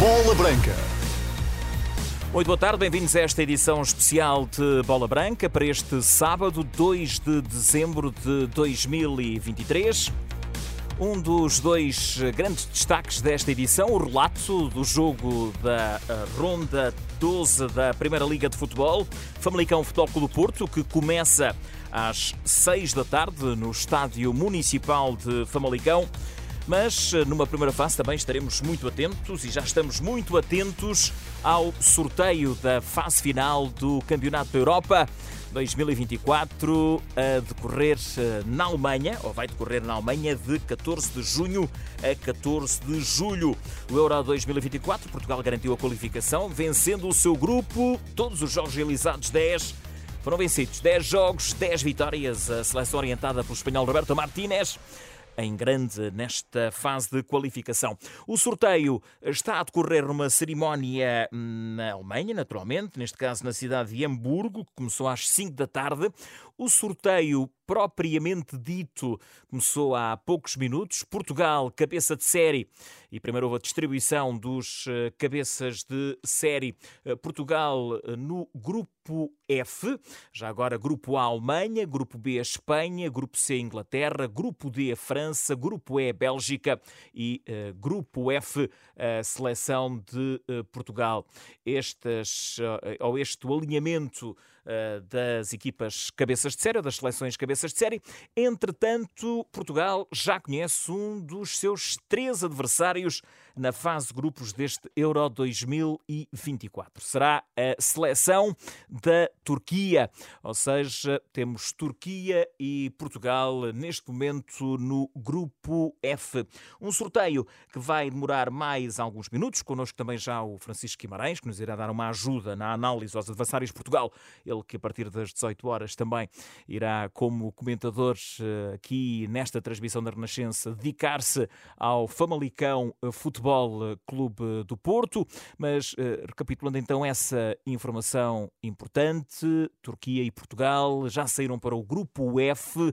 Bola Branca. Muito boa tarde, bem-vindos a esta edição especial de Bola Branca para este sábado, 2 de dezembro de 2023. Um dos dois grandes destaques desta edição, o relato do jogo da eh, Ronda 12 da Primeira Liga de Futebol, Famalicão Futebol Clube Porto, que começa às 6 da tarde no Estádio Municipal de Famalicão. Mas eh, numa primeira fase também estaremos muito atentos e já estamos muito atentos ao sorteio da fase final do Campeonato da Europa 2024 a decorrer eh, na Alemanha, ou vai decorrer na Alemanha de 14 de junho a 14 de julho. O Euro 2024, Portugal garantiu a qualificação, vencendo o seu grupo, todos os jogos realizados 10 foram vencidos 10 jogos, 10 vitórias. A seleção orientada pelo espanhol Roberto Martínez em grande nesta fase de qualificação. O sorteio está a decorrer numa cerimónia na Alemanha, naturalmente, neste caso na cidade de Hamburgo, que começou às 5 da tarde. O sorteio propriamente dito começou há poucos minutos. Portugal, cabeça de série, e primeiro houve a distribuição dos eh, cabeças de série. Eh, Portugal eh, no grupo F, já agora grupo A Alemanha, grupo B Espanha, grupo C Inglaterra, grupo D França, grupo E Bélgica e uh, grupo F a seleção de uh, Portugal. Estas, uh, ou este alinhamento das equipas cabeças de série, das seleções cabeças de série. Entretanto, Portugal já conhece um dos seus três adversários na fase grupos deste Euro 2024. Será a seleção da Turquia, ou seja, temos Turquia e Portugal neste momento no grupo F. Um sorteio que vai demorar mais alguns minutos. Connosco também já o Francisco Guimarães, que nos irá dar uma ajuda na análise aos adversários de Portugal. Ele que a partir das 18 horas também irá, como comentador eh, aqui nesta transmissão da Renascença, dedicar-se ao Famalicão Futebol Futebol eh, Clube do Porto. Mas uh, recapitulando então essa informação importante, Turquia e Portugal já saíram para o grupo F.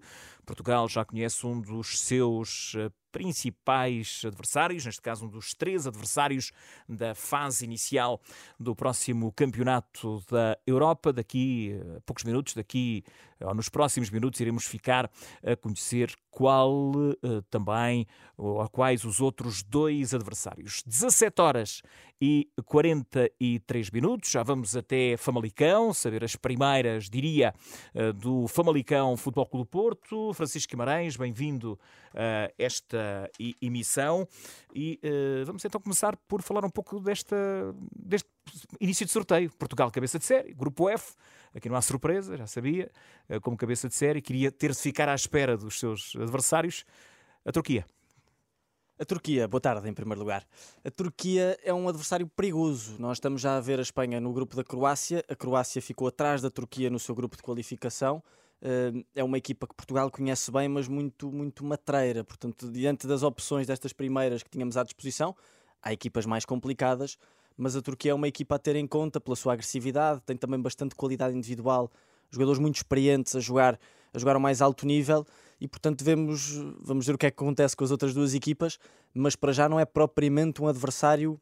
Portugal já conhece um dos seus eh, principais adversários, neste caso um dos três adversários da fase inicial do próximo campeonato da Europa. Daqui a poucos minutos, daqui ou nos próximos minutos, iremos ficar a conhecer qual eh, também, ou quais os outros dois adversários. 17 horas e 43 minutos, já vamos até Famalicão, saber as primeiras, diria, eh, do Famalicão Futebol Clube Porto. Francisco Guimarães, bem-vindo a esta emissão. E uh, vamos então começar por falar um pouco desta, deste início de sorteio. Portugal, cabeça de série, grupo F. Aqui não há surpresa, já sabia, como cabeça de série, queria ter de ficar à espera dos seus adversários. A Turquia. A Turquia, boa tarde em primeiro lugar. A Turquia é um adversário perigoso. Nós estamos já a ver a Espanha no grupo da Croácia. A Croácia ficou atrás da Turquia no seu grupo de qualificação. Uh, é uma equipa que Portugal conhece bem, mas muito, muito matreira. Portanto, diante das opções destas primeiras que tínhamos à disposição, há equipas mais complicadas, mas a Turquia é uma equipa a ter em conta pela sua agressividade, tem também bastante qualidade individual, jogadores muito experientes a jogar, a jogar ao mais alto nível e portanto vemos, vamos ver o que é que acontece com as outras duas equipas, mas para já não é propriamente um adversário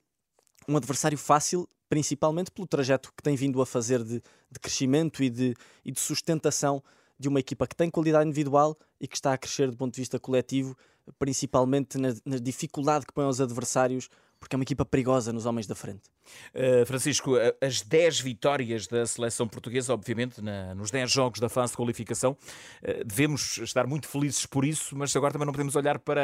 um adversário fácil, principalmente pelo trajeto que tem vindo a fazer de, de crescimento e de, e de sustentação de uma equipa que tem qualidade individual e que está a crescer do ponto de vista coletivo, principalmente na, na dificuldade que põe aos adversários porque é uma equipa perigosa nos homens da frente. Uh, Francisco, as 10 vitórias da seleção portuguesa, obviamente, na, nos 10 jogos da fase de qualificação, uh, devemos estar muito felizes por isso, mas agora também não podemos olhar para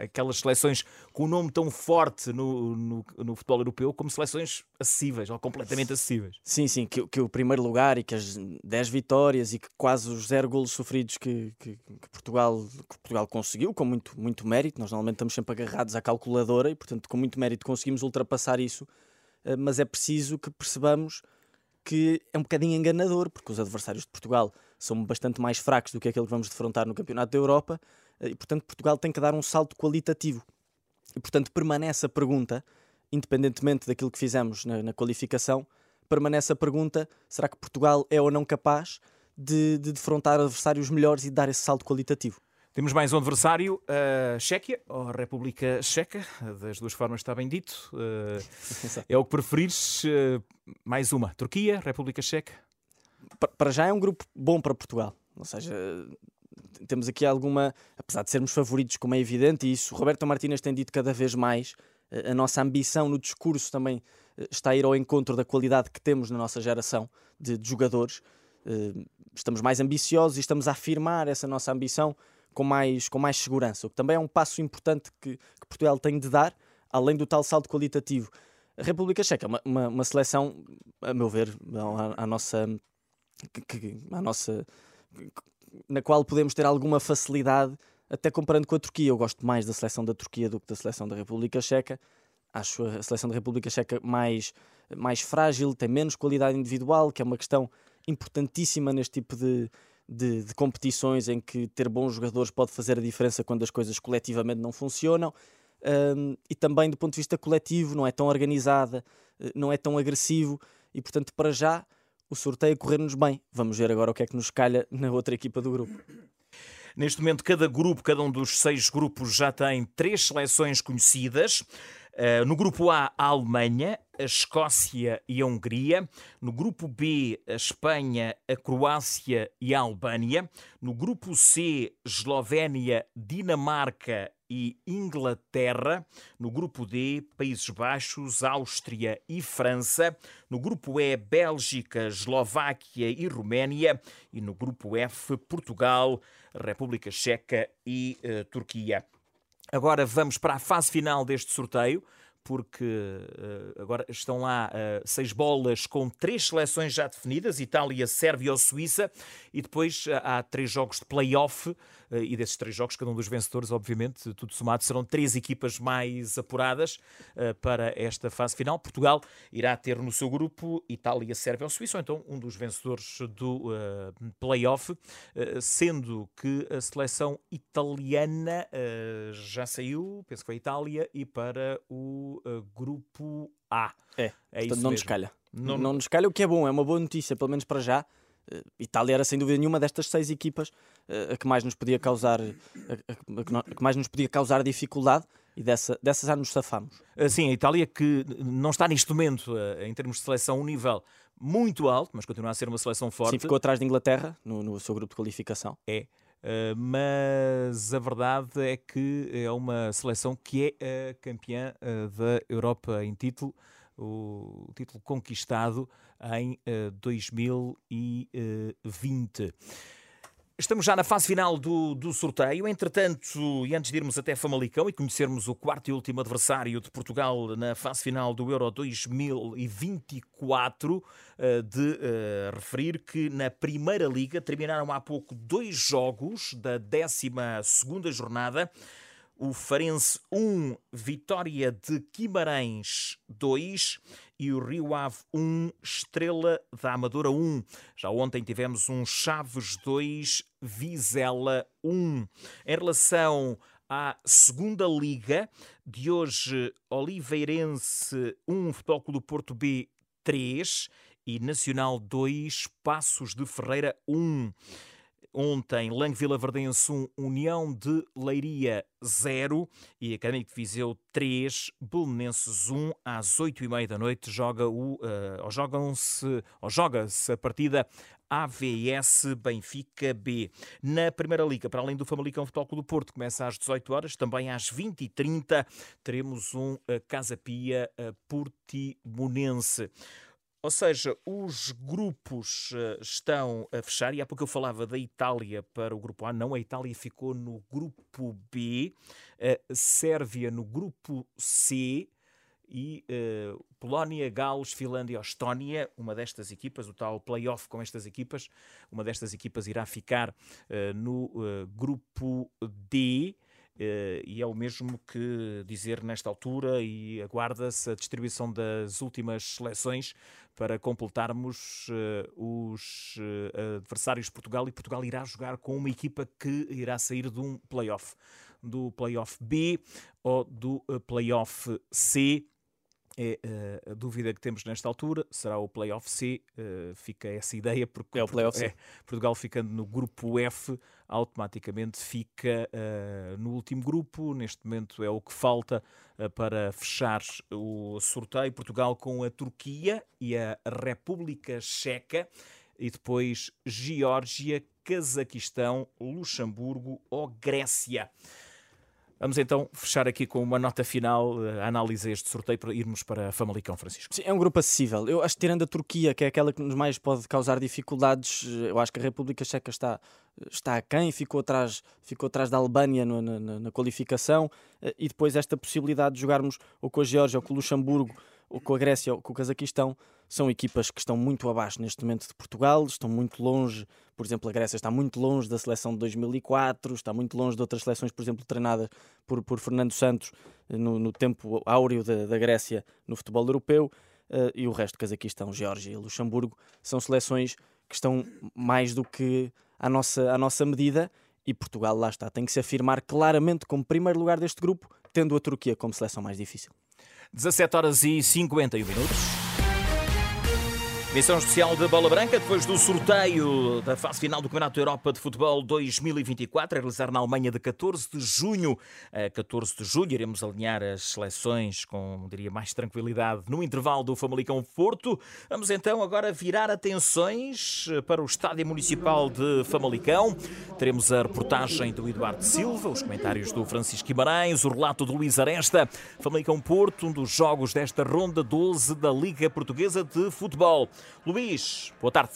uh, aquelas seleções com um nome tão forte no, no, no, futebol europeu como seleções acessíveis ou completamente acessíveis. Sim, sim, que, que, o primeiro lugar e que as 10 vitórias e que quase os zero golos sofridos que, que, que Portugal, Portugal conseguiu, com muito, muito mérito, nós normalmente estamos sempre agarrados à calculadora e, portanto, com muito muito mérito conseguimos ultrapassar isso, eh, mas é preciso que percebamos que é um bocadinho enganador, porque os adversários de Portugal são bastante mais fracos do que aquele que vamos defrontar no Campeonato da Europa, eh, e portanto Portugal tem que dar um salto qualitativo. E portanto permanece a pergunta, independentemente daquilo que fizemos na, na qualificação, permanece a pergunta: será que Portugal é ou não capaz de, de defrontar adversários melhores e dar esse salto qualitativo? Temos mais um adversário, a Chequia, ou a República Checa, das duas formas está bem dito. é o que preferires. Mais uma, Turquia, República Checa? Para já é um grupo bom para Portugal. Ou seja, temos aqui alguma, apesar de sermos favoritos, como é evidente, e isso Roberto Martínez tem dito cada vez mais, a nossa ambição no discurso também está a ir ao encontro da qualidade que temos na nossa geração de, de jogadores. Estamos mais ambiciosos e estamos a afirmar essa nossa ambição com mais, com mais segurança, o que também é um passo importante que, que Portugal tem de dar, além do tal salto qualitativo. A República Checa é uma, uma, uma seleção, a meu ver, a, a nossa, que, a nossa na qual podemos ter alguma facilidade, até comparando com a Turquia. Eu gosto mais da seleção da Turquia do que da seleção da República Checa. Acho a seleção da República Checa mais, mais frágil, tem menos qualidade individual, que é uma questão importantíssima neste tipo de, de, de, competições em que ter bons jogadores pode fazer a diferença quando as coisas coletivamente não funcionam. Um, e também do ponto de vista coletivo, não é tão organizada, eh, não é tão agressivo e, portanto, para já o sorteio correr-nos bem. Vamos ver agora o que é que nos calha na outra equipa do grupo. Neste momento, cada grupo, cada um dos seis grupos já tem três seleções conhecidas. Uh, no grupo A, a Alemanha, a Escócia e a Hungria. No grupo B, a Espanha, a Croácia e a Albânia. No grupo C, Eslovénia, Dinamarca e Inglaterra. No grupo D, Países Baixos, Áustria e França. No grupo E, Bélgica, Eslováquia e Roménia. E no grupo F, Portugal, República Checa e uh, Turquia. Agora vamos para a fase final deste sorteio porque uh, agora estão lá uh, seis bolas com três seleções já definidas: Itália, Sérvia ou Suíça, e depois uh, há três jogos de play-off. e desses três jogos, cada um dos vencedores, obviamente, tudo somado, serão três equipas mais apuradas para esta fase final. Portugal irá ter no seu grupo Itália, Sérvia ou Suíça, ou então um dos vencedores do play-off, sendo que a seleção italiana já saiu, penso que foi a Itália, e para o uh, grupo A. É, é portanto, isso não nos calha. Não... não nos calha, o que é bom, é uma boa notícia, pelo menos para já. Uh, Itália era sem dúvida nenhuma destas seis equipas uh, a que mais nos podia causar a, a, a, que mais nos podia causar dificuldade e dessa, dessa já nos safamos. Sim, a Itália que não está neste momento em termos de seleção um nível muito alto, mas continua a ser uma seleção forte. Sim, ficou atrás da Inglaterra no, no seu grupo de qualificação. É. Uh, mas a verdade é que é uma seleção que é a campeã uh, da Europa em título, o título conquistado em uh, 2020. Estamos já na fase final do, do sorteio. Entretanto, e antes de irmos até Famalicão e conhecermos o quarto e último adversário de Portugal na fase final do Euro 2024, eh, de uh, referir que na Primeira Liga terminaram há pouco dois jogos da 12 jornada o Farense 1, Vitória de Guimarães 2 e o Rio Ave 1, Estrela da Amadora 1. Já ontem tivemos um Chaves 2, Vizela 1. Em relação à segunda liga de hoje, Oliveirense 1, Futebol Clube do Porto B 3 e Nacional 2, Passos de Ferreira 1. Ontem, Lang Vila Verdense 1, União de Leiria 0 e Académico de Viseu 3, Belenenses 1, às 8h30 da noite joga o, uh, ou jogam-se, ou joga-se a partida AVS Benfica B. Na Primeira Liga, para além do Famalicão Futebol Clube do Porto, começa às 18 horas, também às 20h30 teremos um uh, Casa Pia uh, Portimonense. Ou seja, os grupos uh, estão a fechar, e há pouco eu falava da Itália para o grupo A, não, a Itália ficou no grupo B, a Sérvia no grupo C, e uh, Polónia, Gales, Finlândia, Estónia, uma destas equipas, o tal playoff com estas equipas, uma destas equipas irá ficar no grupo D. Uh, e é o mesmo que dizer nesta altura e aguarda-se a distribuição das últimas seleções para completarmos uh, os uh, adversários de Portugal e Portugal irá jogar com uma equipa que irá sair de um playoff, do playoff B ou do playoff C é uh, a dúvida que temos nesta altura. Será o Playoff C? Uh, fica essa ideia, porque é o playoff é, Portugal ficando no grupo F, automaticamente fica uh, no último grupo. Neste momento é o que falta para fechar o sorteio. Portugal com a Turquia e a República Checa. E depois Geórgia, Cazaquistão, Luxemburgo ou Grécia. Vamos então fechar aqui com uma nota final, eh, a análise este sorteio para irmos para Famalicão, Francisco. Sim, é um grupo acessível. Eu acho que tirando a Turquia, que é aquela que nos mais pode causar dificuldades, eh, eu acho que a República Checa está, está a quem, ficou atrás, ficou atrás da Albânia na, na, na, qualificação, eh, e depois esta possibilidade de jogarmos ou com a Geórgia ou com o Luxemburgo ou com a Grécia ou com o Cazaquistão, são equipas que estão muito abaixo neste momento de Portugal, estão muito longe, por exemplo, a Grécia está muito longe da seleção de 2004, está muito longe de outras seleções, por exemplo, treinada por, por Fernando Santos eh, no, no tempo áureo da, da, Grécia no futebol europeu, uh, e o resto, Cazaquistão, Geórgia e Luxemburgo, são seleções que estão mais do que à nossa, à nossa medida, e Portugal lá está, tem que se afirmar claramente como primeiro lugar deste grupo, tendo a Turquia como seleção mais difícil. 17 horas e 51 minutos. Missão especial de Bola Branca, depois do sorteio da fase final do Campeonato da Europa de Futebol 2024, a realizar na Alemanha de 14 de junho a 14 de julho. Iremos alinhar as seleções com, diria, mais tranquilidade no intervalo do Famalicão Porto. Vamos então agora virar atenções para o Estádio Municipal de Famalicão. Teremos a reportagem do Eduardo Silva, os comentários do Francisco Guimarães, o relato do Luís Aresta. Famalicão Porto, um dos jogos desta ronda 12 da Liga Portuguesa de Futebol. Luís, boa tarde.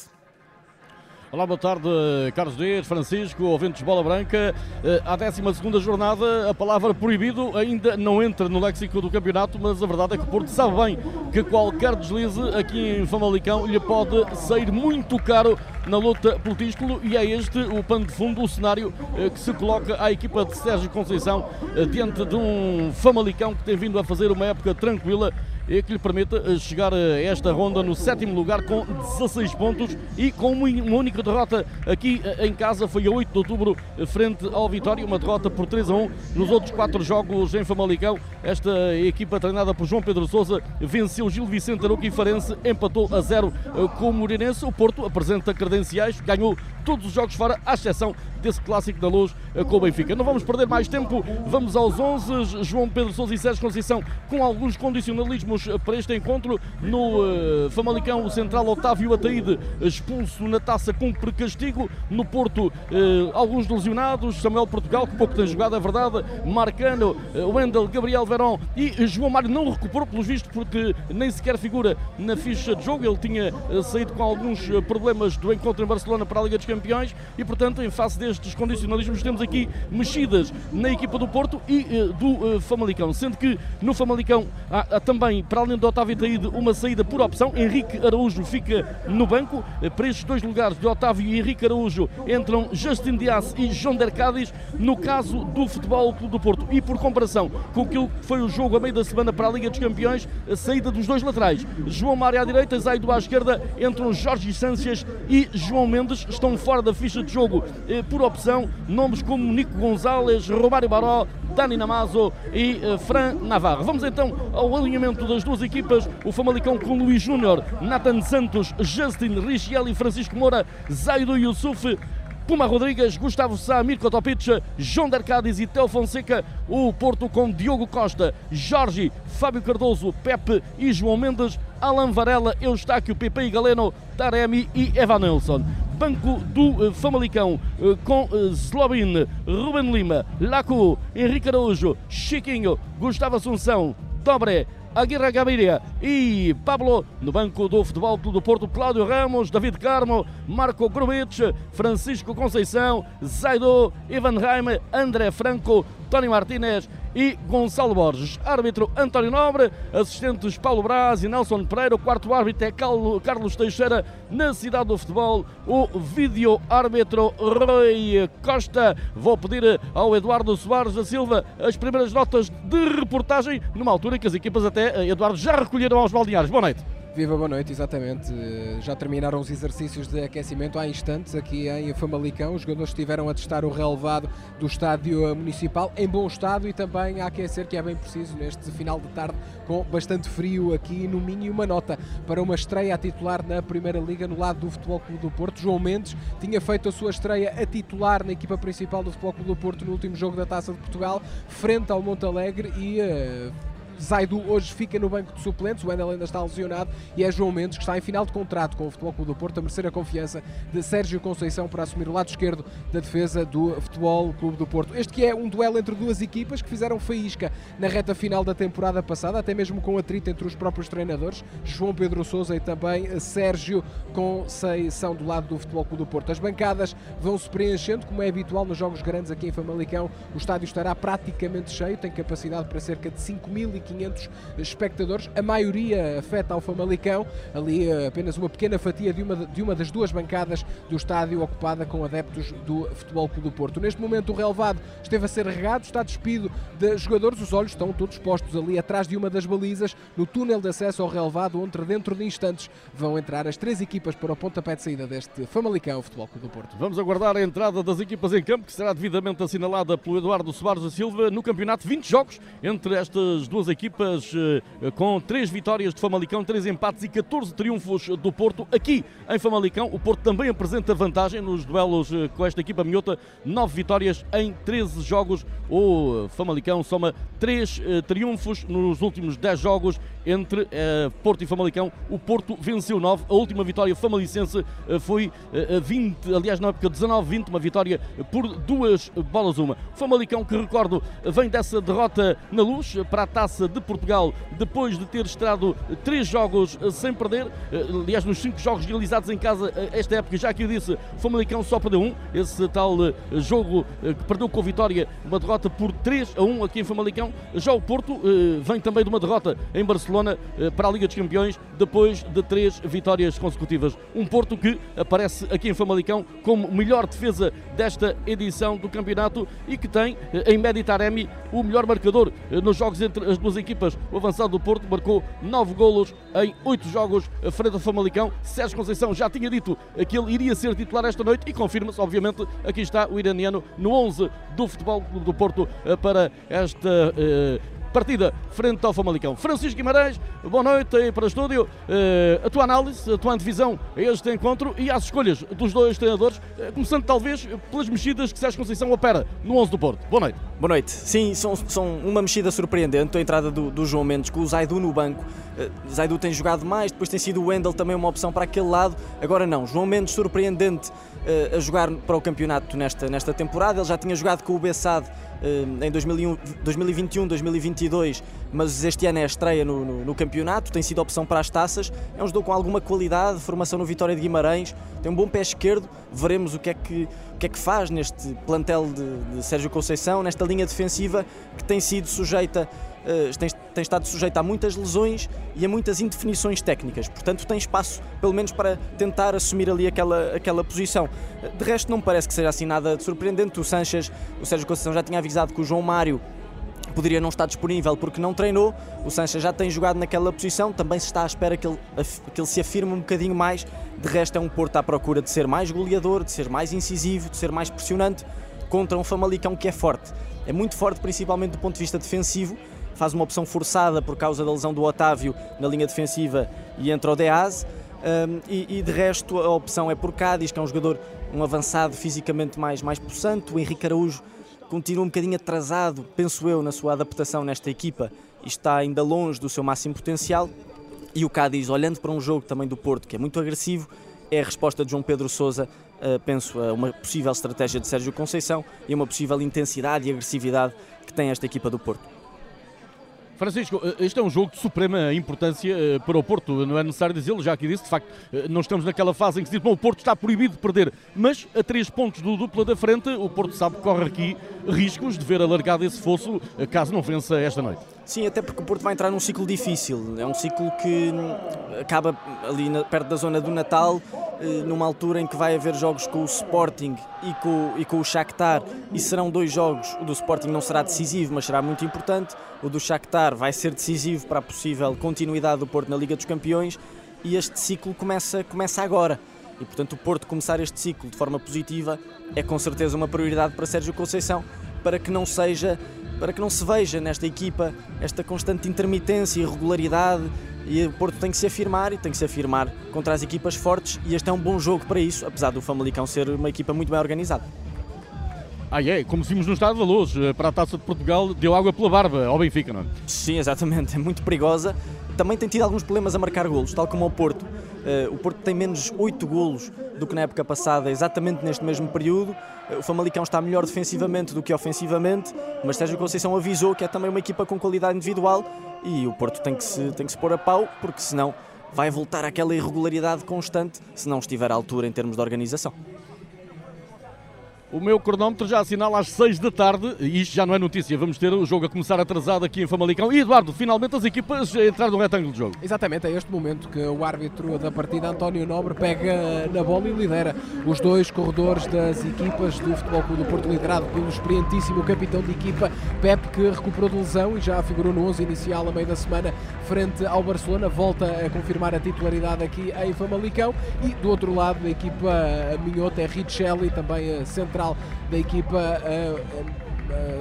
Olá, boa tarde, Carlos Dias, Francisco, ouvintes de Bola Branca. Eh, à 12 jornada, a palavra proibido ainda não entra no léxico do campeonato, mas a verdade é que o Porto sabe bem que qualquer deslize aqui em Famalicão lhe pode sair muito caro na luta pelo título e é este o pano de fundo, o cenário eh, que se coloca à equipa de Sérgio Conceição eh, diante de um Famalicão que tem vindo a fazer uma época tranquila e que lhe permite eh, chegar a esta ronda no sétimo lugar com 16 pontos e com uma única derrota aqui eh, em casa. Foi a 8 de outubro, eh, frente ao Vitória, uma derrota por 3 a 1 nos outros quatro jogos em Famalicão. Esta equipa treinada por João Pedro Sousa venceu Gil Vicente Aroca e Farense, empatou a 0 com o Moreirense. O Porto apresenta credenciais, ganhou todos os jogos fora, à exceção desse clássico da luz com o Benfica. Não vamos perder mais tempo, vamos aos 11. João Pedro Sousa e Sérgio Conceição com alguns condicionalismos para este encontro. No uh, Famalicão, o central Otávio Ataíde expulso na taça com castigo. No Porto, uh, alguns lesionados. Samuel Portugal, que pouco tem jogado, é verdade. Marcano, uh, Wendel, Gabriel Verón e João Mário não recuperou, pelos vistos, porque nem sequer figura na ficha de jogo. Ele tinha saído com alguns problemas do encontro em Barcelona para a Liga dos Campeões e, portanto, em face destes condicionalismos, temos aqui mexidas na equipa do Porto e do Famalicão. Sendo que no Famalicão há, há também, para além de Otávio Taíde, uma saída por opção. Henrique Araújo fica no banco. Para estes dois lugares de Otávio e Henrique Araújo entram Justin Dias e João Dercades. No caso do Futebol Clube do Porto e por comparação com aquilo que foi o jogo a meio da semana para a Liga dos Campeões, a saída dos dois laterais. João Mário à direita, Zaido à esquerda, entram Jorge Sánchez e João Mendes. Estão fora da ficha de jogo eh, por opção. Nomes como Nico Gonzalez, Romário Baró, Dani Namazo e eh, Fran Navarro. Vamos então ao alinhamento das duas equipas. O Famalicão com Luís Júnior, Nathan Santos, Justin Richiel e Francisco Moura, Zaido Yusuf, Puma Rodrigues, Gustavo Sá, Mirko Topic, João Dercades e Tel Fonseca. O Porto com Diogo Costa, Jorge, Fábio Cardoso, Pepe e João Mendes. Alan Varela, Eustáquio, Pepe e Galeno, Taremi e Evanilson. Banco do uh, Famalicão uh, com uh, Zlobin, Ruben Lima, Laco, Henrique Araújo, Chiquinho, Gustavo Assunção, Dobre, Aguirre Gaviria e Pablo. No banco do Futebol Clube do Porto, Cláudio Ramos, David Carmo, Marco Grubitsch, Francisco Conceição, Zaido, Ivan Raime, André Franco, Tony Martínez e Gonçalo Borges. Árbitro António Nobre, assistentes Paulo Braz e Nelson Pereira. O quarto árbitro é Carlos Teixeira, na cidade do futebol. O vídeo árbitro Rui Costa. Vou pedir ao Eduardo Soares da Silva as primeiras notas de reportagem, numa altura em que as equipas até, Eduardo, já recolheram aos balneários. Boa noite. Viva, boa noite, exatamente. Já terminaram os exercícios de aquecimento há instantes aqui em Famalicão. Os jogadores estiveram a testar o relevado do estádio municipal em bom estado e também a aquecer, que é bem preciso neste final de tarde, com bastante frio aqui no Minho. Uma nota para uma estreia a titular na Primeira Liga no lado do Futebol Clube do Porto. João Mendes tinha feito a sua estreia a titular na equipa principal do Futebol Clube do Porto no último jogo da Taça de Portugal, frente ao Montalegre e. Uh, Zaidu hoje fica no banco de suplentes, o Wendel ainda está lesionado e é João Mendes que está em final de contrato com o Futebol Clube do Porto a merecer a confiança de Sérgio Conceição para assumir o lado esquerdo da defesa do Futebol Clube do Porto. Este que é um duelo entre duas equipas que fizeram faísca na reta final da temporada passada, até mesmo com atrito entre os próprios treinadores, João Pedro Sousa e também Sérgio Conceição do lado do Futebol Clube do Porto. As bancadas vão se preenchendo, como é habitual nos jogos grandes aqui em Famalicão. O estádio estará praticamente cheio, tem capacidade para cerca de 5.500 500 espectadores. A maioria afeta ao Famalicão, ali eh, apenas uma pequena fatia de uma, de uma das duas bancadas do estádio ocupada com adeptos do Futebol Clube do Porto. Neste momento o relevado esteve a ser regado, está despido de jogadores, os olhos estão todos postos ali atrás de uma das balizas, no túnel de acesso ao relevado, onde dentro de instantes vão entrar as três equipas para o pontapé de saída deste Famalicão Futebol Clube do Porto. Vamos aguardar a entrada das equipas em campo, que será devidamente assinalada pelo Eduardo Soares da Silva no campeonato. 20 jogos entre estas duas equipas equipas eh, com três vitórias de Famalicão, três empates e 14 triunfos do Porto. Aqui em Famalicão, o Porto também apresenta vantagem nos duelos eh, com esta equipa minhota, nove vitórias em 13 jogos. O Famalicão soma três eh, triunfos nos últimos 10 jogos entre Porto e Famalicão. O Porto venceu 9, a última vitória famalicense foi 20, aliás, na época 19-20, uma vitória por duas bolas uma. O Famalicão, que recordo, vem dessa derrota na luz para a taça de Portugal, depois de ter estado três jogos eh, sem perder. Eh, aliás, nos cinco jogos realizados em casa eh, esta época, já que eu disse, o Famalicão só perdeu um. Esse tal jogo que perdeu com a vitória, uma derrota por 3 a 1 aqui em Famalicão. Já o Porto vem também de uma derrota em Barcelona para a Liga dos Campeões, depois de três vitórias consecutivas. Um Porto que aparece aqui em Famalicão como melhor defesa desta edição do campeonato e que tem em Meditaremi o melhor marcador nos jogos entre as duas equipas. O avançado do Porto marcou 9 golos em 8 jogos frente ao Famalicão. Sérgio Conceição já tinha dito que ele iria ser titular esta noite e confirma-se, obviamente, aqui está o iraniano no 11 do Futebol do Porto eh, para esta eh, partida frente ao Famalicão. Francisco Guimarães, boa noite aí para o estúdio. Uh, a tua análise, a tua antevisão a este encontro e às escolhas dos dois treinadores, uh, começando talvez pelas mexidas que Sérgio Conceição opera no 11 do Porto. Boa noite. Boa noite. Sim, são, são uma mexida surpreendente a entrada do, do João Mendes com o Zaidu no banco. Uh, Zaidu tem jogado mais, depois tem sido o Wendel também uma opção para aquele lado. Agora não, João Mendes surpreendente a jogar para o campeonato nesta, nesta temporada. Ele já tinha jogado com o Bessade em 2021, 2022, mas este ano é a estreia no, no, no, campeonato, tem sido opção para as taças. É um jogador com alguma qualidade, formação no Vitória de Guimarães, tem um bom pé esquerdo. Veremos o que é que, o que, é que faz neste plantel de, de Sérgio Conceição, nesta linha defensiva que tem sido sujeita Uh, tem, tem, estado sujeito a muitas lesões e a muitas indefinições técnicas, portanto tem espaço pelo menos para tentar assumir ali aquela, aquela posição. De resto não me parece que seja assim nada de surpreendente, o Sanches, o Sérgio Conceição já tinha avisado que o João Mário poderia não estar disponível porque não treinou. O Sanches já tem jogado naquela posição, também se está à espera que ele, que ele se afirme um bocadinho mais. De resto, é um Porto à procura de ser mais goleador, de ser mais incisivo, de ser mais pressionante contra um Famalicão que é forte. É muito forte, principalmente do ponto de vista defensivo. Faz uma opção forçada por causa da lesão do Otávio na linha defensiva e entra o Deaz. Um, e, e, de resto a opção é por Cádiz, que é um jogador, um avançado fisicamente mais, mais possante. O Henrique Araújo continua um bocadinho atrasado, penso eu, na sua adaptação nesta equipa e está ainda longe do seu máximo potencial. E o Cádiz, olhando para um jogo também do Porto, que é muito agressivo, é a resposta de João Pedro Sousa, uh, penso, a uma possível estratégia de Sérgio Conceição e uma possível intensidade e agressividade que tem esta equipa do Porto. Francisco, eh, este é um jogo de suprema importância eh, para o Porto, não é necessário dizê-lo, já que disse, de facto, eh, não estamos naquela fase em que se diz, bom, o Porto está proibido de perder, mas a três pontos do dupla da frente, o Porto sabe que corre aqui riscos de ver alargado esse fosso caso não vença esta noite. Sim, até porque o Porto vai entrar num ciclo difícil, é um ciclo que hum, acaba ali na, perto da zona do Natal, eh, numa altura em que vai haver jogos com o Sporting e com, e com o Shakhtar. E serão dois jogos, o do Sporting não será decisivo, mas será muito importante, o do Shakhtar vai ser decisivo para a possível continuidade do Porto na Liga dos Campeões. E este ciclo começa, começa agora. E portanto, o Porto começar este ciclo de forma positiva é com certeza uma prioridade para Sérgio Conceição, para que não seja, para que não se veja nesta equipa esta constante intermitência e irregularidade. E o Porto tem que se afirmar e tem que se afirmar contra as equipas fortes. E este é um bom jogo para isso, apesar do Famalicão ser uma equipa muito bem organizada. Ah, é, como vimos no Estado da Luz, eh, para a Taça de Portugal, deu água pela barba ao Benfica, não é? Sim, exatamente, é muito perigosa. Também tem tido alguns problemas a marcar golos, tal como o Porto. Uh, o Porto tem menos 8 golos do que na época passada, exatamente neste mesmo período. O Famalicão está melhor defensivamente do que ofensivamente, mas Sérgio Conceição avisou que é também uma equipa com qualidade individual e o Porto tem que se, tem que se pôr a pau, porque senão vai voltar àquela irregularidade constante se não estiver à altura em termos de organização. O meu cronómetro já assinala às 6 da tarde e isto já não é notícia. Vamos ter o jogo a começar atrasado aqui em Famalicão. E Eduardo, finalmente as equipas entraram no retângulo de jogo. Exatamente, é este momento que o árbitro da partida, António Nobre, pega na bola e lidera os dois corredores das equipas do Futebol Clube do Porto, liderado pelo experientíssimo capitão de equipa, Pepe, que recuperou de lesão e já figurou no 11 inicial a meio da semana frente ao Barcelona. Volta a confirmar a titularidade aqui em Famalicão. E do outro lado, a equipa minhota é Richelli, também central da equipa uh,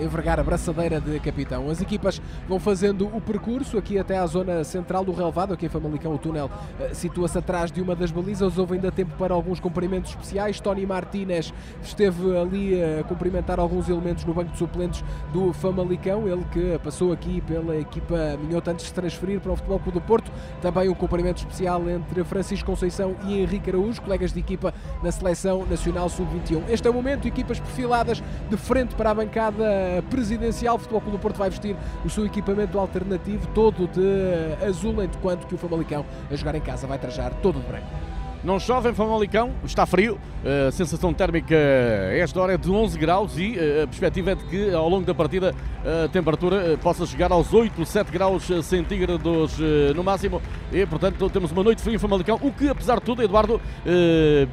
envergar a braçadeira de capitão. As equipas vão fazendo o percurso aqui até à zona central do relevado, aqui em Famalicão o túnel uh, situa-se atrás de uma das balizas, houve ainda tempo para alguns cumprimentos especiais, Tony Martínez esteve ali a cumprimentar alguns elementos no banco de suplentes do Famalicão, ele que passou aqui pela equipa minhota antes de se transferir para o Futebol Clube do Porto, também um cumprimento especial entre Francisco Conceição e Henrique Araújo, colegas de equipa na Seleção Nacional Sub-21. Este é o momento, equipas perfiladas de frente para a bancada presidencial. O Futebol Clube do Porto vai vestir o seu equipamento alternativo todo de azul, enquanto que o Famalicão a jogar em casa vai trajar todo de branco. Não chove em Famalicão, está frio, a sensação térmica a esta hora é de 11 graus e a perspectiva é de que ao longo da partida a temperatura possa chegar aos 8, 7 graus centígrados no máximo e portanto temos uma noite fria em Famalicão, o que apesar de tudo, Eduardo,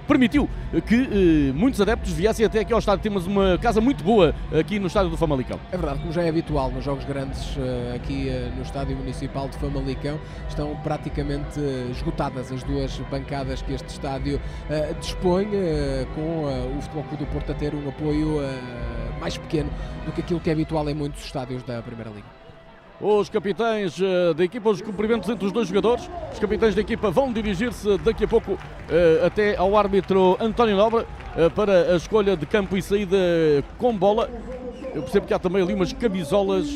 permitiu que muitos adeptos viessem até aqui ao estádio. Temos uma casa muito boa aqui no estádio do Famalicão. É verdade, como já é habitual nos jogos grandes aqui no estádio municipal de Famalicão, estão praticamente esgotadas as duas bancadas que este estádio uh, dispõe, uh, com uh, o Futebol Clube do Porto a ter um apoio mais pequeno do que aquilo que é habitual em muitos estádios da Primeira Liga. Os capitães da equipa, os cumprimentos entre os dois jogadores. Os capitães da equipa vão dirigir-se daqui a pouco até ao árbitro António Nobre para a escolha de campo e saída com bola. Eu percebo que há também ali umas camisolas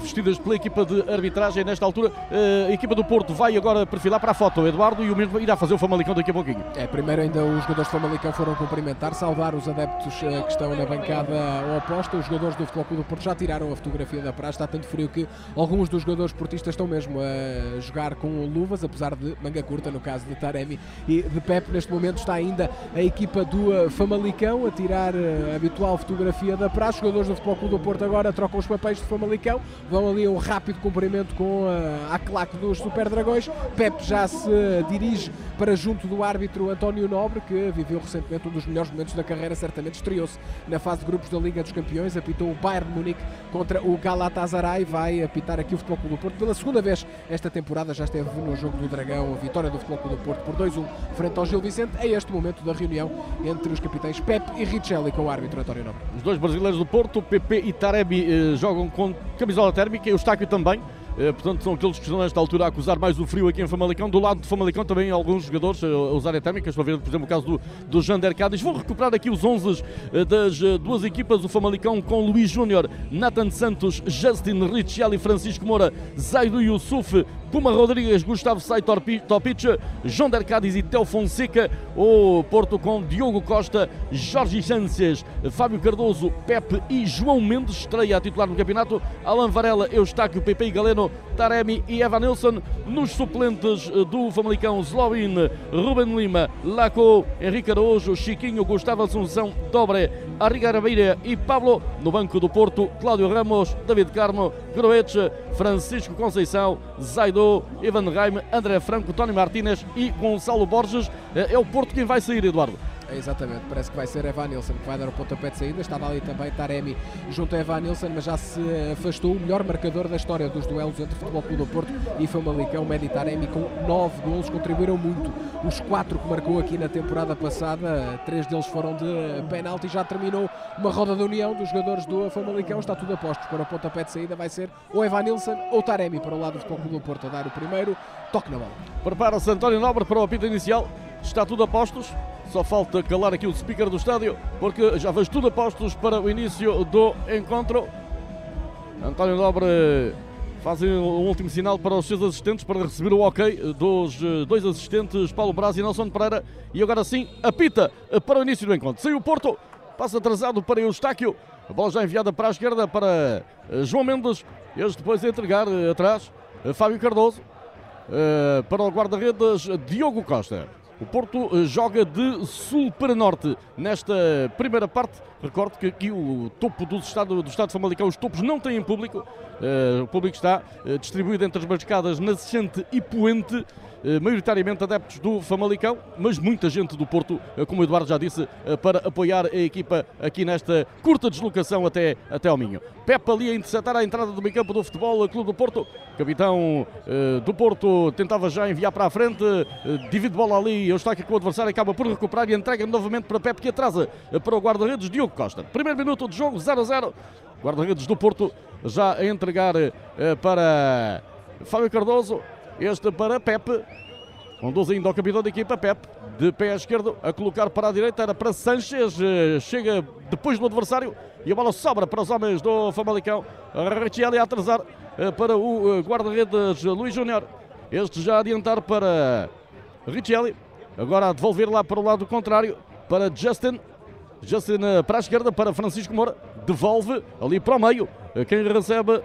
vestidas pela equipa de arbitragem nesta altura. Eh, a equipa do Porto vai agora perfilar para a foto, Eduardo, e o mesmo irá fazer o Famalicão daqui a pouquinho. É, primeiro ainda os jogadores do Famalicão foram cumprimentar, saudar os adeptos eh, que estão na bancada oposta. Os jogadores do Futebol Clube do Porto já tiraram a fotografia da praia, está tanto frio que alguns dos jogadores portistas estão mesmo a jogar com luvas, apesar de manga curta, no caso de Taremi e de Pepe. Neste momento está ainda a equipa do Famalicão a tirar a habitual fotografia da praia. Os jogadores do Futebol Clube do Porto agora trocam os papéis de Famalicão vão ali um rápido cumprimento com a, a claque dos Super Dragões. Pepe já se dirige para junto do árbitro António Nobre, que viveu recentemente um dos melhores momentos da carreira, certamente estreou-se na fase de grupos da Liga dos Campeões, apitou o Bayern Munique contra o Galatasaray, vai apitar aqui o Futebol Clube do Porto pela segunda vez esta temporada, já esteve no jogo do Dragão, a vitória do Futebol Clube do Porto por 2-1 frente ao Gil Vicente, é este momento da reunião entre os capitães Pepe e Richelli com o árbitro António Nobre. Os dois brasileiros do Porto, Pepe e Taremi, eh, jogam com camisola térmica e o Estáquio também. Eh, portanto, são aqueles que estão nesta altura a acusar mais o frio aqui em Famalicão. Do lado de Famalicão também alguns jogadores eh, a usarem térmicas. Estou a ver, por exemplo, o caso do, do Jander Cádiz. Vou recuperar aqui os 11 eh, das duas equipas. O Famalicão com Luís Júnior, Nathan Santos, Justin Richelli, Francisco Moura, Zaido Yusuf, Puma Rodrigues, Gustavo Sai Topic, João Dercades e Tel Fonseca, o Porto com Diogo Costa, Jorge Chances, Fábio Cardoso, Pepe e João Mendes, estreia a titular no campeonato, Alan Varela, Eustáquio, Pepe e Galeno, Taremi e Evanilson, nos suplentes do Famalicão, Zlobin, Ruben Lima, Laco, Henrique Araújo, Chiquinho, Gustavo Assunção, Dobre, Arriga Beira e Pablo, no banco do Porto, Cláudio Ramos, David Carmo, Groete, Francisco Conceição, Zaido, Ivan Reim, André Franco, Tony Martínez e Gonçalo Borges. É o Porto quem vai sair, Eduardo. É, exatamente, parece que vai ser Evan Nilsson que vai dar o pontapé de saída. Estava ali também Taremi junto a Evan Nilsson, mas já se afastou o melhor marcador da história dos duelos entre Futebol Clube do Porto e Famalicão, Medi Taremi, com nove golos, contribuíram muito. Os quatro que marcou aqui na temporada passada, três deles foram de penalti. Já terminou uma roda de união dos jogadores do Famalicão. Está tudo a postos para o pontapé de saída. Vai ser ou Evan Nilsson ou Taremi para o lado do Futebol Clube do Porto a dar o primeiro toque na bola. Prepara-se António Nobre para o apito inicial. Está tudo a postos. Só falta calar aqui o speaker do estádio, porque já vejo tudo a postos para o início do encontro. António Nobre faz um último sinal para os seus assistentes para receber o ok dos eh, dois assistentes, Paulo Braz e Nelson Pereira. E agora sim, apita para o início do encontro. Saiu o Porto, passa atrasado para Eustáquio. A bola já enviada para a esquerda para eh, João Mendes. Este depois a entregar eh, atrás Fábio Cardoso. Para o guarda-redes Diogo Costa. O Porto eh, joga de sul para norte nesta primeira parte. Recordo que aqui o topo do estado, do estado de Famalicão, os topos não têm público. Uh, o público está uh, distribuído entre as barcadas Nascente e Poente. Eh, maioritariamente adeptos do Famalicão, mas muita gente do Porto, eh, como o Eduardo já disse, eh, para apoiar a equipa aqui nesta curta deslocação até, até ao Minho. Pepe ali a interceptar a entrada do meio campo do Futebol Clube do Porto. Capitão do Porto tentava já enviar para a frente, divide bola ali, eu está aqui com o adversário, acaba por recuperar e entrega novamente para Pepe que atrasa para o guarda-redes Diogo Costa. Primeiro minuto de jogo, 0 a 0. Guarda-redes do Porto já a entregar para Fábio Cardoso. Este para Pepe. Conduz ainda ao capitão da equipa, Pepe, de pé esquerdo, a colocar para a direita, era para Sanches, eh, chega depois do adversário e a bola sobra para os homens do Famalicão. Riccielli a atrasar eh, para o eh, guarda-redes Luís Júnior. Este já a adiantar para Riccielli, agora a devolver lá para o lado contrário, para Justin. Justin para a esquerda, para Francisco Moura, devolve ali para o meio. Quem recebe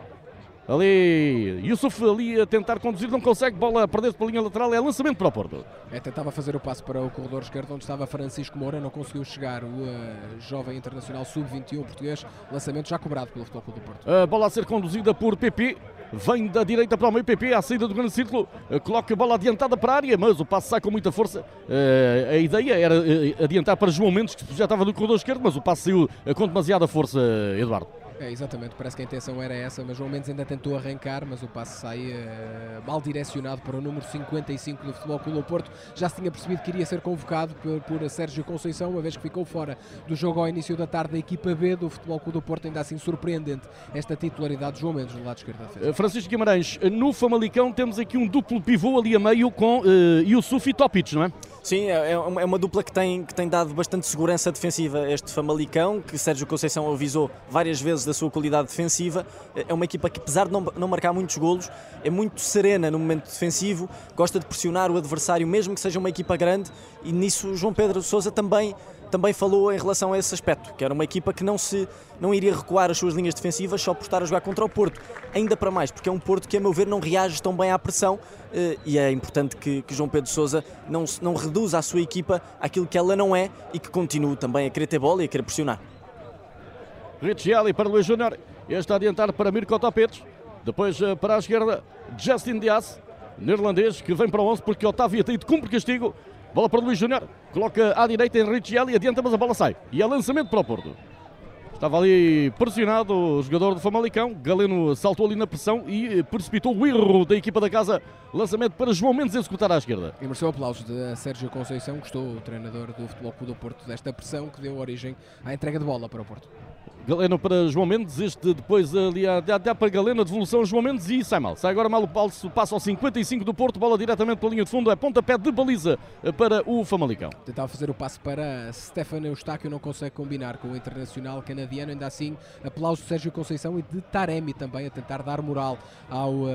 Ali, Yusuf ali a tentar conduzir, não consegue, bola a perder-se para a linha lateral, é lançamento para o Porto. É, tentava fazer o passo para o corredor esquerdo, onde estava Francisco Moura, não conseguiu chegar o uh, jovem internacional sub-21 português, lançamento já cobrado pelo Futebol Clube do Porto. A bola a ser conduzida por PP, vem da direita para o meio PP, à saída do grande círculo, uh, coloca a bola adiantada para a área, mas o passo sai com muita força. Uh, a ideia era adiantar para João Mendes, que já estava no corredor esquerdo, mas o passo saiu com demasiada força, Eduardo. É, exatamente, parece que a intenção era essa, mas João Mendes ainda tentou arrancar, mas o passe sai uh, mal direcionado para o número 55 do Futebol Clube do Porto. Já se tinha percebido que iria ser convocado por, por Sérgio Conceição, uma vez que ficou fora do jogo ao início da tarde da equipa B do Futebol Clube do Porto, ainda assim surpreendente esta titularidade de João Mendes no lado esquerdo da defesa. Eh, Francisco Guimarães, no Famalicão temos aqui um duplo pivô ali a meio com uh, Yusuf e Topic, não é? Sim, é, é uma, é uma dupla que tem, que tem dado bastante segurança defensiva este Famalicão, que Sérgio Conceição avisou várias vezes da sua qualidade defensiva. É uma equipa que, apesar de não, não marcar muitos golos, é muito serena no momento defensivo, gosta de pressionar o adversário, mesmo que seja uma equipa grande, e nisso João Pedro Sousa também também falou em relação a esse aspecto, que era uma equipa que não se não iria recuar as suas linhas defensivas só por estar a jogar contra o Porto. Ainda para mais, porque é um Porto que, a meu ver, não reage tão bem à pressão eh, e é importante que, que João Pedro Sousa não, não reduza a sua equipa àquilo que ela não é e que continue também a querer ter bola e a querer pressionar. Riccielli para Luís Júnior, este a adiantar para Mirko Topetes, depois eh, para a esquerda Justin Dias, neerlandês, que vem para o 11 porque Otávio Ataíde cumpre castigo, Bola para Luís Júnior. Coloca à direita em Richelli. Adianta, mas a bola sai. E é lançamento para o Porto. Estava ali pressionado o jogador do Famalicão. Galeno saltou ali na pressão e precipitou o erro da equipa da casa. Lançamento para João Mendes executar à esquerda. E mereceu aplausos de Sérgio Conceição. Gostou o treinador do Futebol Clube do Porto desta pressão que deu origem à entrega de bola para o Porto. Galeno para João Mendes, este depois ali até para Galeno, devolução João Mendes e sai mal. Sai agora mal o passo, passa ao 55 do Porto, bola diretamente pela linha de fundo, é pontapé de baliza para o Famalicão. Tentava fazer o passo para Stefano Eustáquio, não consegue combinar com o internacional canadiano, ainda assim aplauso de Sérgio Conceição e de Taremi também a tentar dar moral ao uh,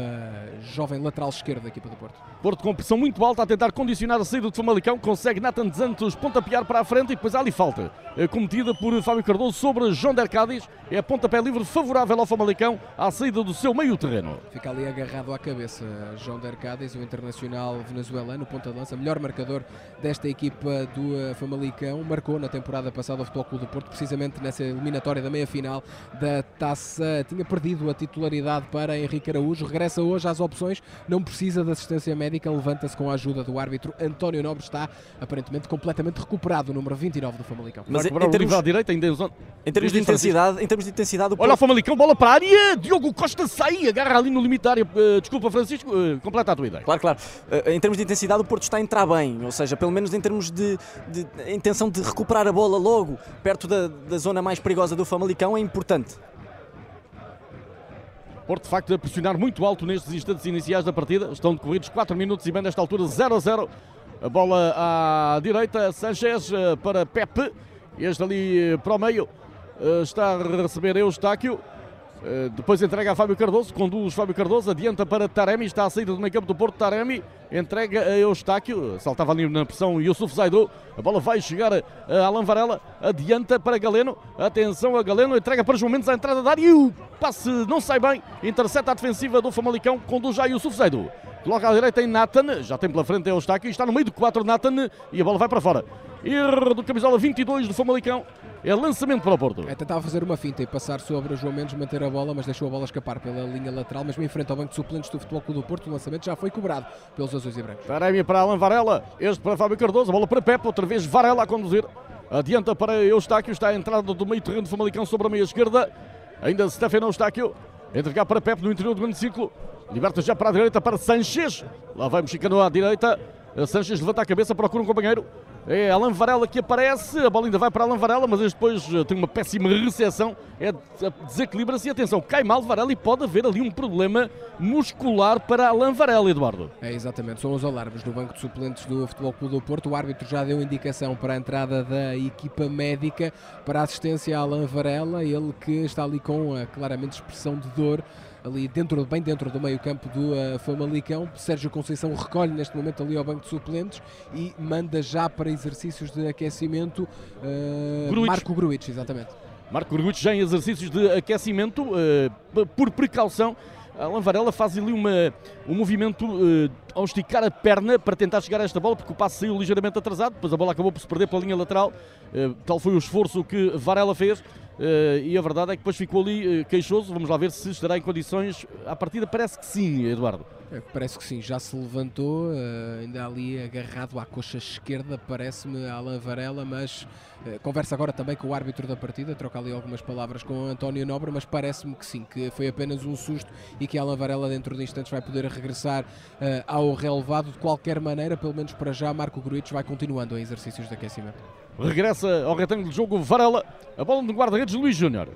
jovem lateral esquerdo da equipa do Porto. Porto com pressão muito alta a tentar condicionar a saída do Famalicão, consegue Nathan Santos pontapear para a frente e depois há ali falta, eh, cometida por Fábio Cardoso sobre João Der Cádiz. É pontapé livre favorável ao Famalicão à saída do seu meio terreno. Fica ali agarrado à cabeça João Der Cádiz, o internacional venezuelano, ponta de lança, melhor marcador desta equipa do eh, Famalicão. Marcou na temporada passada o Futebol Clube do Porto, precisamente nessa eliminatória da meia-final da Taça. Tinha perdido a titularidade para Henrique Araújo. Regressa hoje às opções, não precisa de assistência médica, levanta-se com a ajuda do árbitro António Nobre. Está aparentemente completamente recuperado, o número 29 do Famalicão. Mas em termos- direita, ainda em zona- Em termos de Francisco. Intensidade, em termos de intensidade, o Olha o Famalicão, bola para a área. Diogo Costa sai, agarra ali no limite da área. Eh, desculpa, Francisco, eh, completa a tua ideia. Claro, claro. Eh, Em termos de intensidade, o Porto está a entrar bem, ou seja, pelo menos em termos de, de intenção de recuperar a bola logo perto da, da zona mais perigosa do Famalicão, é importante. Porto, de facto, a pressionar muito alto nestes instantes iniciais da partida. Estão decorridos 4 minutos e bem nesta altura 0 a 0. A bola à direita, Sanchez eh, para Pepe. Este ali eh, para o meio eh, está a receber Eustáquio. Eh, Depois entrega a Fábio Cardoso, conduz Fábio Cardoso, adianta para Taremi, está a saída do meio campo do Porto, Taremi entrega a Eustáquio, saltava ali na pressão Yusuf Zaidu, a bola vai chegar a Alan Varela, adianta para Galeno, atenção a Galeno, entrega para João Mendes à entrada da área e o passe não sai bem, intercepta a defensiva do Famalicão, conduz já Yusuf Zaidu. Coloca à direita em Nathan, já tem pela frente Eustáquio, está no meio do 4 Nathan e a bola vai para fora. Erro do camisola 22 do Famalicão, é lançamento para o Porto. É, tentava fazer uma finta e passar sobre o João Mendes, manter a bola, mas deixou a bola escapar pela linha lateral, mesmo em frente ao banco de suplentes do Futebol Clube do Porto. O lançamento já foi cobrado pelos azuis e brancos. Taremi para Alan Varela, este para Fábio Cardoso, a bola para Pepe, outra vez Varela a conduzir. Adianta para Eustáquio, está a entrada do meio terreno do Famalicão sobre a meia esquerda. Ainda Stefano Eustáquio, entregar para Pepe no interior do grande ciclo. Liberta já para a direita para Sanches. Lá vai mexicano à direita. Sanches levanta a cabeça, procura um companheiro. É Alan Varela que aparece, a bola ainda vai para Alan Varela, mas depois eh, tem uma péssima recepção, é, desequilibra-se e atenção, cai mal Varela e pode haver ali um problema muscular para Alan Varela, Eduardo. É exatamente, são os alarmes do banco de suplentes do Futebol Clube do Porto. O árbitro já deu indicação para a entrada da equipa médica para assistência a Alan Varela, ele que está ali com a claramente expressão de dor. Ali dentro, bem dentro do meio campo do uh, Famalicão, Sérgio Conceição recolhe neste momento ali ao banco de suplentes e manda já para exercícios de aquecimento uh, Gruitch. Marco Gruitch, exatamente. Marco Urguitos já em exercícios de aquecimento, p- por precaução. Alan Varela faz ali uma, um movimento eh, ao esticar a perna para tentar chegar a esta bola, porque o passe saiu ligeiramente atrasado, depois a bola acabou por se perder pela linha lateral. Eh, tal foi o esforço que Varela fez. eh, e a verdade é que depois ficou ali queixoso. Vamos lá ver se estará em condições. À partida parece que sim, Eduardo. É, Parece que sim, já se levantou, ainda ali agarrado à coxa esquerda, parece-me Alan Varela, mas conversa agora também com o árbitro da partida, troca ali algumas palavras com António Nobre, mas parece-me que sim, que foi apenas um susto e que Alan Varela dentro de instantes vai poder regressar eh, ao relevado. De qualquer maneira, pelo menos para já, Marco Gruitch vai continuando em exercícios de aquecimento. Regressa ao retângulo de jogo Varela. A bola no guarda-redes Luís Júnior.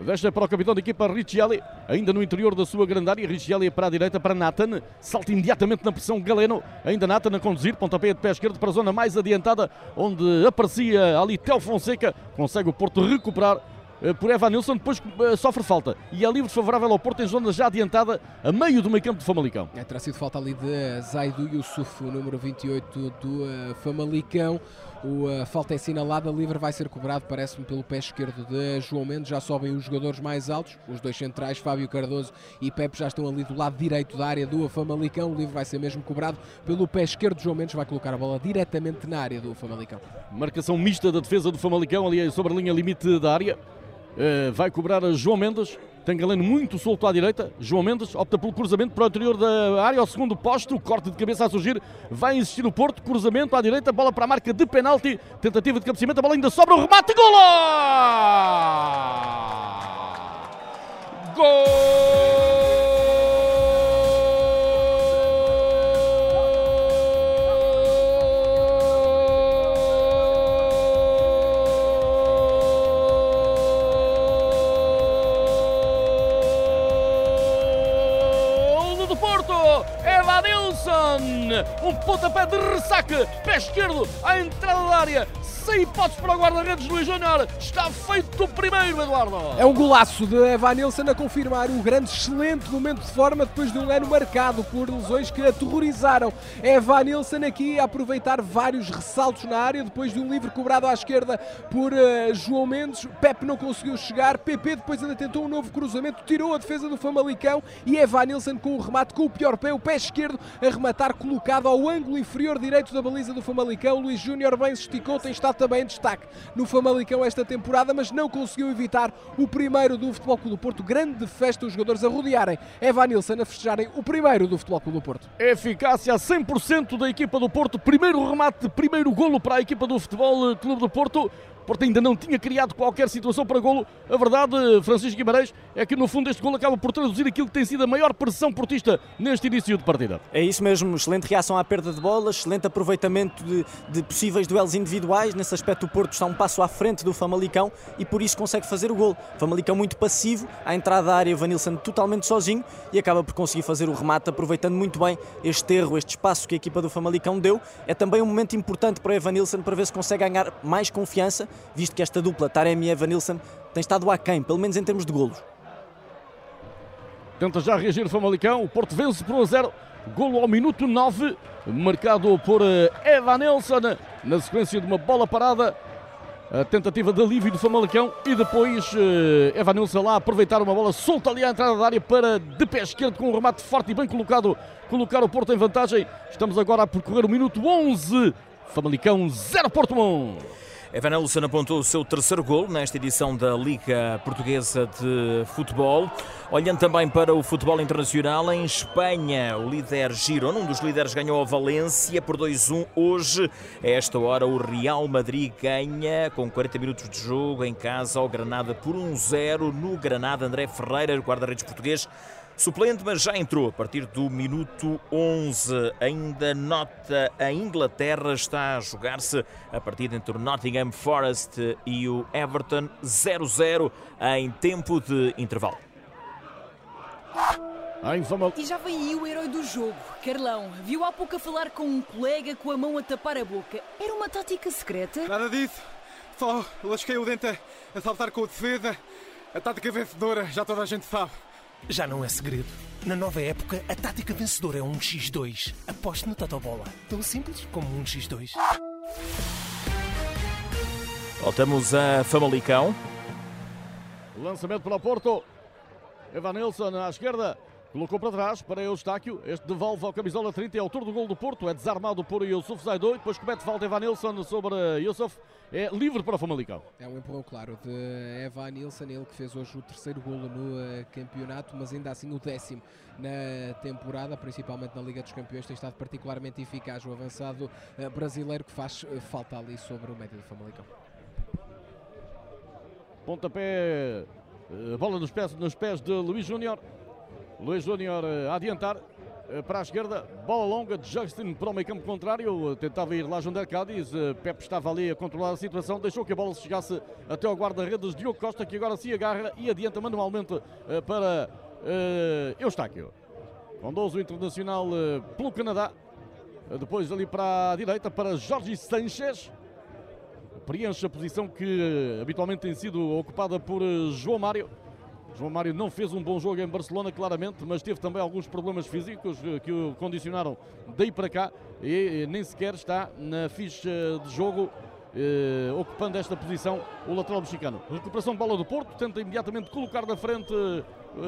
Deixa para o capitão da equipa Riccielli, ainda no interior da sua grande área. Riccielli para a direita para Nathan. Salta imediatamente na pressão Galeno. Ainda Nathan a conduzir. Pontapé de pé esquerdo para a zona mais adiantada, onde aparecia ali Tel Fonseca. Consegue o Porto recuperar eh, por Evan Nilsson. Depois eh, sofre falta. E é livre favorável ao Porto em zona já adiantada, a meio do meio campo de Famalicão. É, terá sido falta ali de Zaidu Yusuf, o número 28 do eh, Famalicão. O eh, falta é assinalada, livre vai ser cobrado, parece-me, pelo pé esquerdo de João Mendes. Já sobem os jogadores mais altos, os dois centrais, Fábio Cardoso e Pepe, já estão ali do lado direito da área do Famalicão. O livre vai ser mesmo cobrado pelo pé esquerdo João Mendes, vai colocar a bola diretamente na área do Famalicão. Marcação mista da defesa do Famalicão, ali sobre a linha limite da área. Eh, vai cobrar a João Mendes. Tem Galeno muito solto à direita. João Mendes opta pelo cruzamento para o interior da área, ao segundo posto. O corte de cabeça a surgir. Vai insistir o Porto. Cruzamento à direita. Bola para a marca de penalti. Tentativa de cabeceamento. A bola ainda sobra. O remate. Golo! Golo Evanilson! Um pontapé de ressaque, pé esquerdo, à entrada da área, sem hipótese para o guarda-redes Luís Júnior. Está feito o primeiro, Eduardo. É um golaço de Evanilson a confirmar o grande, excelente momento de forma depois de um ano marcado por lesões que aterrorizaram. Evanilson aqui a aproveitar vários ressaltos na área depois de um livre cobrado à esquerda por uh, João Mendes. Pepe não conseguiu chegar. PP depois ainda tentou um novo cruzamento, tirou a defesa do Famalicão e Evanilson com o remate com o pior pé, o pé esquerdo, a rematar colocado ao ângulo inferior direito da baliza do Famalicão. Luís Júnior bem se esticou, tem estado também em destaque no Famalicão esta temporada, mas não conseguiu evitar o primeiro do Futebol Clube do Porto. Grande festa os jogadores a rodearem Evanilson a festejarem o primeiro do Futebol Clube do Porto. Eficácia a 100% da equipa do Porto. Primeiro remate, primeiro golo para a equipa do Futebol Clube do Porto. Porto ainda não tinha criado qualquer situação para golo. A verdade, Francisco Guimarães, é que no fundo este golo acaba por traduzir aquilo que tem sido a maior pressão portista neste início de partida. É isso mesmo, excelente reação à perda de bola, excelente aproveitamento de, de possíveis duelos individuais. Nesse aspecto, o Porto está um passo à frente do Famalicão e por isso consegue fazer o golo. Famalicão muito passivo, à entrada da área, Vanilson totalmente sozinho e acaba por conseguir fazer o remate, aproveitando muito bem este erro, este espaço que a equipa do Famalicão deu. É também um momento importante para Evanilson para ver se consegue ganhar mais confiança visto que esta dupla, Taremi e Evanilson, tem estado aquém, pelo menos em termos de golos. Tenta já reagir o Famalicão, o Porto vence por 1 a 0, golo ao minuto 9, marcado por eh, Evanilson, na sequência de uma bola parada, a tentativa de alívio do Famalicão e depois uh, Evanilson lá aproveitar uma bola solta ali à entrada da área para de pé esquerdo com um remate forte e bem colocado, colocar o Porto em vantagem. Estamos agora a percorrer o minuto 11, Famalicão 0 Porto 1. Evan Elson apontou o seu terceiro gol nesta edição da Liga Portuguesa de Futebol. Olhando também para o futebol internacional, em Espanha, o líder Girona, um dos líderes, ganhou a Valência por 2-1 hoje. A esta hora, o Real Madrid ganha com 40 minutos de jogo em casa ao Granada por 1-0. No Granada, André Ferreira, guarda-redes português, Suplente, mas já entrou a partir do minuto 11. Ainda nota a Inglaterra está a jogar-se a partida entre o Nottingham Forest e o Everton 0-0 em tempo de intervalo. E já vem aí o herói do jogo, Carlão. Viu há pouco a falar com um colega com a mão a tapar a boca. Era uma tática secreta? Nada disso. Só lasquei o dente a saltar com o defesa. A tática vencedora, já toda a gente sabe. Já não é segredo. Na nova época, a tática vencedora é um x2. Aposte no Totobola. Tão simples como um x2. Voltamos a Famalicão. Lançamento para o Porto. Evanilson à esquerda. Colocou para trás para Eustáquio. Este devolve ao camisola 30. É autor do gol do Porto. É desarmado por Yusuf Zaidou. Depois comete falta Evanilson sobre Yusuf. É livre para o Famalicão. É um empurrão claro de Evan Nilsson. Ele que fez hoje o terceiro golo no uh, campeonato, mas ainda assim o décimo na temporada, principalmente na Liga dos Campeões. Tem estado particularmente eficaz o avançado uh, brasileiro que faz uh, falta ali sobre o médio do Famalicão. Pontapé, bola nos pés, nos pés de Luís Júnior. Luís Júnior a adiantar para a esquerda, bola longa de Justin para o meio campo contrário, tentava ir lá Jonder Cádiz, Pepe estava ali a controlar a situação, deixou que a bola chegasse até ao guarda-redes Diogo Costa, que agora se agarra e adianta manualmente para uh, Eustáquio. Com 12 o Internacional pelo Canadá, depois ali para a direita para Jorge Sanchez, preenche a posição que habitualmente tem sido ocupada por João Mário. João Mário não fez um bom jogo em Barcelona, claramente, mas teve também alguns problemas físicos que o condicionaram daí para cá e nem sequer está na ficha de jogo eh, ocupando esta posição o lateral mexicano. Recuperação de bola do Porto, tenta imediatamente colocar na frente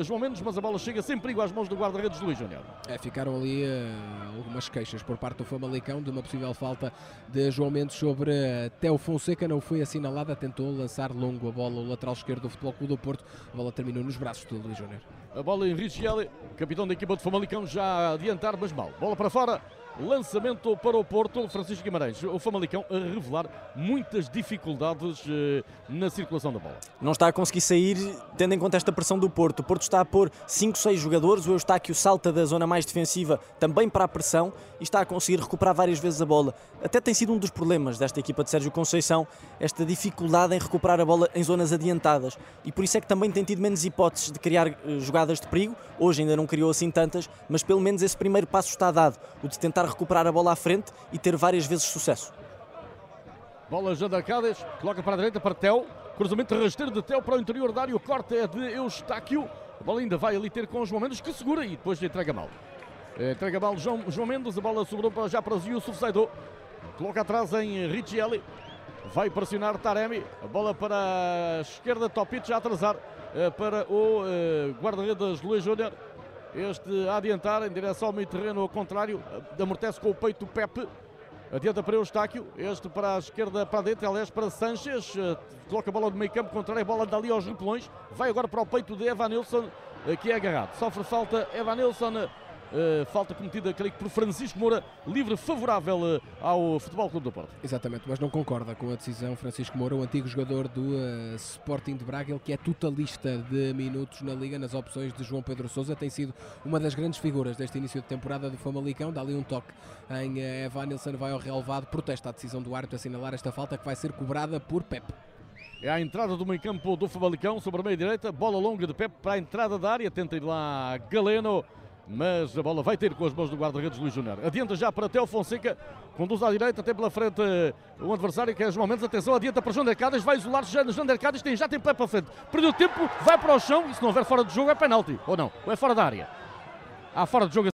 João Mendes, mas a bola chega sem perigo às mãos do guarda-redes de Luís Júnior. É, ficaram ali uh, algumas queixas por parte do Famalicão de uma possível falta de João Mendes sobre uh, Teo Fonseca, não foi assinalada, tentou lançar longo a bola, o lateral esquerdo do Futebol Clube do Porto, a bola terminou nos braços de Luís Júnior. A bola em Richelli, capitão da equipa de Famalicão, já adiantar, mas mal. Bola para fora, Lançamento para o Porto, Francisco Guimarães. O Famalicão a revelar muitas dificuldades eh, na circulação da bola. Não está a conseguir sair, tendo em conta esta pressão do Porto. O Porto está a pôr 5, 6 jogadores. O Eustáquio salta da zona mais defensiva também para a pressão e está a conseguir recuperar várias vezes a bola. Até tem sido um dos problemas desta equipa de Sérgio Conceição, esta dificuldade em recuperar a bola em zonas adiantadas. E por isso é que também tem tido menos hipóteses de criar eh, jogadas de perigo. Hoje ainda não criou assim tantas, mas pelo menos esse primeiro passo está dado, o de tentar recuperar a bola à frente e ter várias vezes sucesso. Bola Jander Cádiz, coloca para a direita para Tel. Cruzamento rasteiro de Tel para o interior da área. O corte é de Eustáquio. A bola ainda vai ali ter com os Mendes que segura e depois entrega mal. Entrega mal João, João Mendes. A bola sobrou para, já para Yusuf Saidou. Coloca atrás em Riccielli. Vai pressionar Taremi. A bola para a esquerda. Topic já atrasar para o guarda-redes Luís Júnior. Este a adiantar em direção ao meio terreno ao contrário. Amortece com o peito Pepe. Adianta para Eustáquio, este para a esquerda, para dentro, aliás para Sanches, coloca a bola do meio campo contrário, a bola dali aos repelões, vai agora para o peito de Evanilson, que é agarrado. Sofre falta Evanilson, Uh, falta cometida, creio que por Francisco Moura, livre favorável uh, ao Futebol Clube do Porto. Exatamente, mas não concorda com a decisão Francisco Moura, o antigo jogador do uh, Sporting de Braga, ele que é totalista de minutos na Liga, nas opções de João Pedro Sousa, tem sido uma das grandes figuras deste início de temporada do Famalicão, dá ali um toque em Evanilson, vai ao relevado, protesta a decisão do árbitro assinalar esta falta que vai ser cobrada por Pep. É a entrada do meio campo do Famalicão sobre a meia direita, bola longa de Pep para a entrada da área, tenta ir lá Galeno, mas a bola vai ter com as mãos do guarda-redes Luís Júnior. Adianta já para Teo Fonseca, conduz à direita, tem pela frente o adversário que é João Mendes. Atenção, adianta para João Dercadas, vai isolar João Dercadas, tem já tempo para frente. Perdeu tempo, vai para o chão e se não houver fora de jogo é penalti, ou não, ou é fora da área. Há fora de jogo